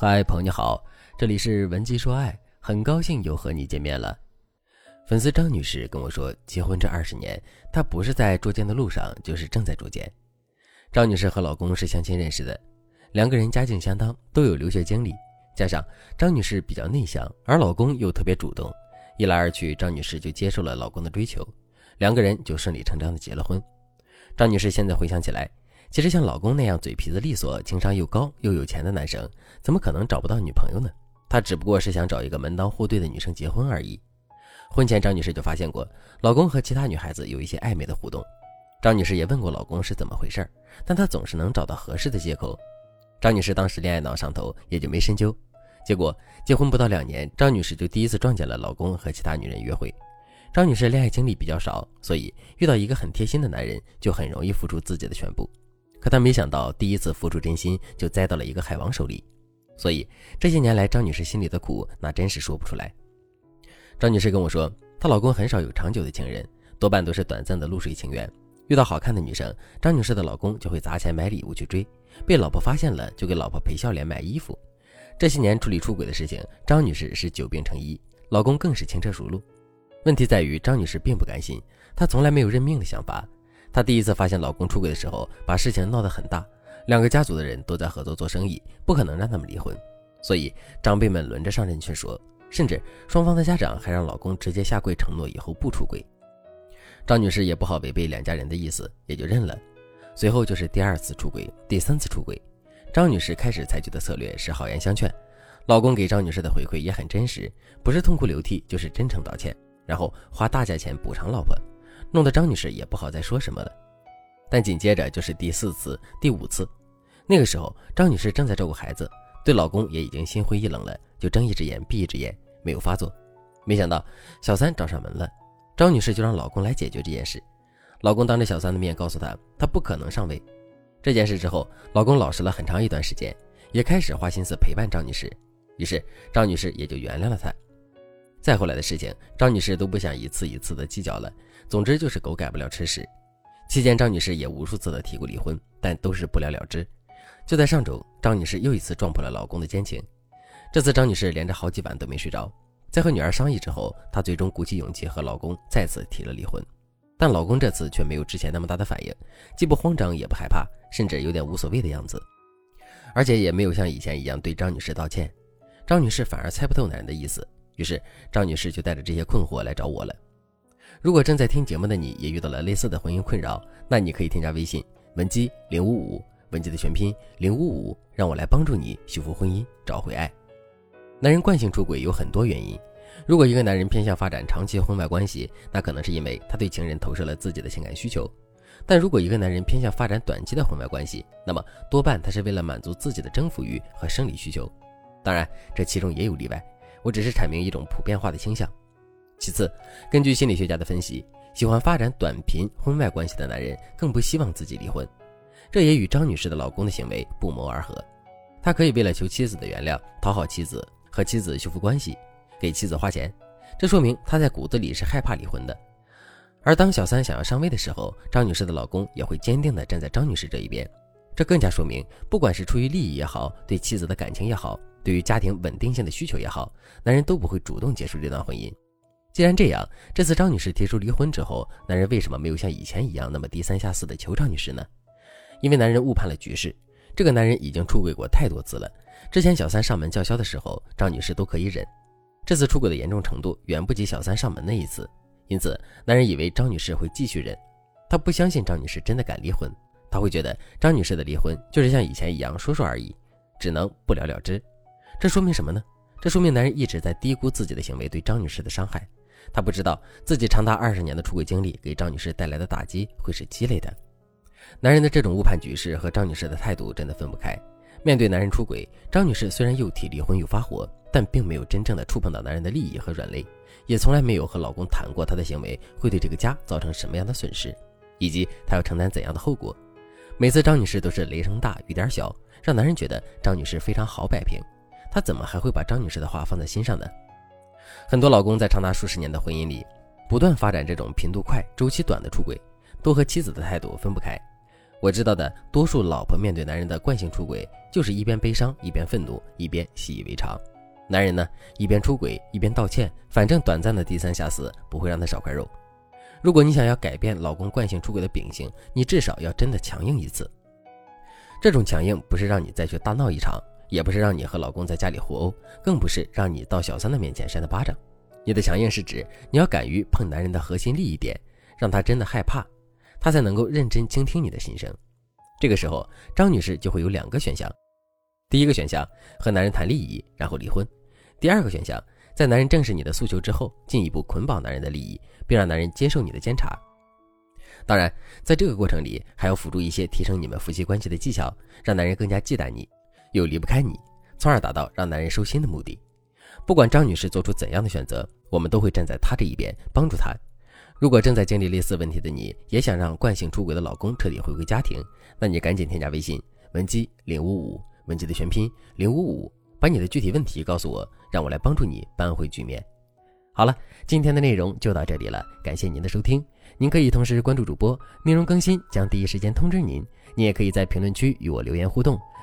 嗨，朋友你好，这里是文姬说爱，很高兴又和你见面了。粉丝张女士跟我说，结婚这二十年，她不是在捉奸的路上，就是正在捉奸。张女士和老公是相亲认识的，两个人家境相当，都有留学经历，加上张女士比较内向，而老公又特别主动，一来二去，张女士就接受了老公的追求，两个人就顺理成章的结了婚。张女士现在回想起来。其实像老公那样嘴皮子利索、情商又高又有钱的男生，怎么可能找不到女朋友呢？他只不过是想找一个门当户对的女生结婚而已。婚前，张女士就发现过老公和其他女孩子有一些暧昧的互动。张女士也问过老公是怎么回事，但他总是能找到合适的借口。张女士当时恋爱脑上头，也就没深究。结果结婚不到两年，张女士就第一次撞见了老公和其他女人约会。张女士恋爱经历比较少，所以遇到一个很贴心的男人，就很容易付出自己的全部。可她没想到，第一次付出真心就栽到了一个海王手里，所以这些年来，张女士心里的苦那真是说不出来。张女士跟我说，她老公很少有长久的情人，多半都是短暂的露水情缘。遇到好看的女生，张女士的老公就会砸钱买礼物去追，被老婆发现了就给老婆赔笑脸买衣服。这些年处理出轨的事情，张女士是久病成医，老公更是轻车熟路。问题在于，张女士并不甘心，她从来没有认命的想法。她第一次发现老公出轨的时候，把事情闹得很大，两个家族的人都在合作做生意，不可能让他们离婚，所以长辈们轮着上阵劝说，甚至双方的家长还让老公直接下跪承诺以后不出轨。张女士也不好违背两家人的意思，也就认了。随后就是第二次出轨，第三次出轨，张女士开始采取的策略是好言相劝，老公给张女士的回馈也很真实，不是痛哭流涕，就是真诚道歉，然后花大价钱补偿老婆。弄得张女士也不好再说什么了，但紧接着就是第四次、第五次，那个时候张女士正在照顾孩子，对老公也已经心灰意冷了，就睁一只眼闭一只眼，没有发作。没想到小三找上门了，张女士就让老公来解决这件事。老公当着小三的面告诉她，她不可能上位。这件事之后，老公老实了很长一段时间，也开始花心思陪伴张女士，于是张女士也就原谅了他。再后来的事情，张女士都不想一次一次的计较了。总之就是狗改不了吃屎。期间，张女士也无数次的提过离婚，但都是不了了之。就在上周，张女士又一次撞破了老公的奸情。这次，张女士连着好几晚都没睡着。在和女儿商议之后，她最终鼓起勇气和老公再次提了离婚。但老公这次却没有之前那么大的反应，既不慌张也不害怕，甚至有点无所谓的样子，而且也没有像以前一样对张女士道歉。张女士反而猜不透男人的意思。于是张女士就带着这些困惑来找我了。如果正在听节目的你也遇到了类似的婚姻困扰，那你可以添加微信文姬零五五，文姬的全拼零五五，让我来帮助你修复婚姻，找回爱。男人惯性出轨有很多原因。如果一个男人偏向发展长期婚外关系，那可能是因为他对情人投射了自己的情感需求。但如果一个男人偏向发展短期的婚外关系，那么多半他是为了满足自己的征服欲和生理需求。当然，这其中也有例外。我只是阐明一种普遍化的倾向。其次，根据心理学家的分析，喜欢发展短频婚外关系的男人更不希望自己离婚，这也与张女士的老公的行为不谋而合。他可以为了求妻子的原谅，讨好妻子，和妻子修复关系，给妻子花钱，这说明他在骨子里是害怕离婚的。而当小三想要上位的时候，张女士的老公也会坚定地站在张女士这一边，这更加说明，不管是出于利益也好，对妻子的感情也好。对于家庭稳定性的需求也好，男人都不会主动结束这段婚姻。既然这样，这次张女士提出离婚之后，男人为什么没有像以前一样那么低三下四的求张女士呢？因为男人误判了局势。这个男人已经出轨过太多次了，之前小三上门叫嚣的时候，张女士都可以忍。这次出轨的严重程度远不及小三上门那一次，因此男人以为张女士会继续忍。他不相信张女士真的敢离婚，他会觉得张女士的离婚就是像以前一样说说而已，只能不了了之。这说明什么呢？这说明男人一直在低估自己的行为对张女士的伤害。他不知道自己长达二十年的出轨经历给张女士带来的打击会是积累的。男人的这种误判局势和张女士的态度真的分不开。面对男人出轨，张女士虽然又提离婚又发火，但并没有真正的触碰到男人的利益和软肋，也从来没有和老公谈过她的行为会对这个家造成什么样的损失，以及她要承担怎样的后果。每次张女士都是雷声大雨点小，让男人觉得张女士非常好摆平。他怎么还会把张女士的话放在心上呢？很多老公在长达数十年的婚姻里，不断发展这种频度快、周期短的出轨，都和妻子的态度分不开。我知道的多数老婆面对男人的惯性出轨，就是一边悲伤一边愤怒，一边习以为常。男人呢，一边出轨一边道歉，反正短暂的低三下四不会让他少块肉。如果你想要改变老公惯性出轨的秉性，你至少要真的强硬一次。这种强硬不是让你再去大闹一场，也不是让你和老公在家里互殴，更不是让你到小三的面前扇他巴掌。你的强硬是指你要敢于碰男人的核心利益点，让他真的害怕，他才能够认真倾听你的心声。这个时候，张女士就会有两个选项：第一个选项和男人谈利益，然后离婚；第二个选项，在男人正视你的诉求之后，进一步捆绑男人的利益，并让男人接受你的监察。当然，在这个过程里，还要辅助一些提升你们夫妻关系的技巧，让男人更加忌惮你，又离不开你，从而达到让男人收心的目的。不管张女士做出怎样的选择，我们都会站在她这一边，帮助她。如果正在经历类似问题的你，也想让惯性出轨的老公彻底回归家庭，那你赶紧添加微信文姬零五五，文姬的全拼零五五，把你的具体问题告诉我，让我来帮助你扳回局面。好了，今天的内容就到这里了，感谢您的收听。您可以同时关注主播，内容更新将第一时间通知您。您也可以在评论区与我留言互动，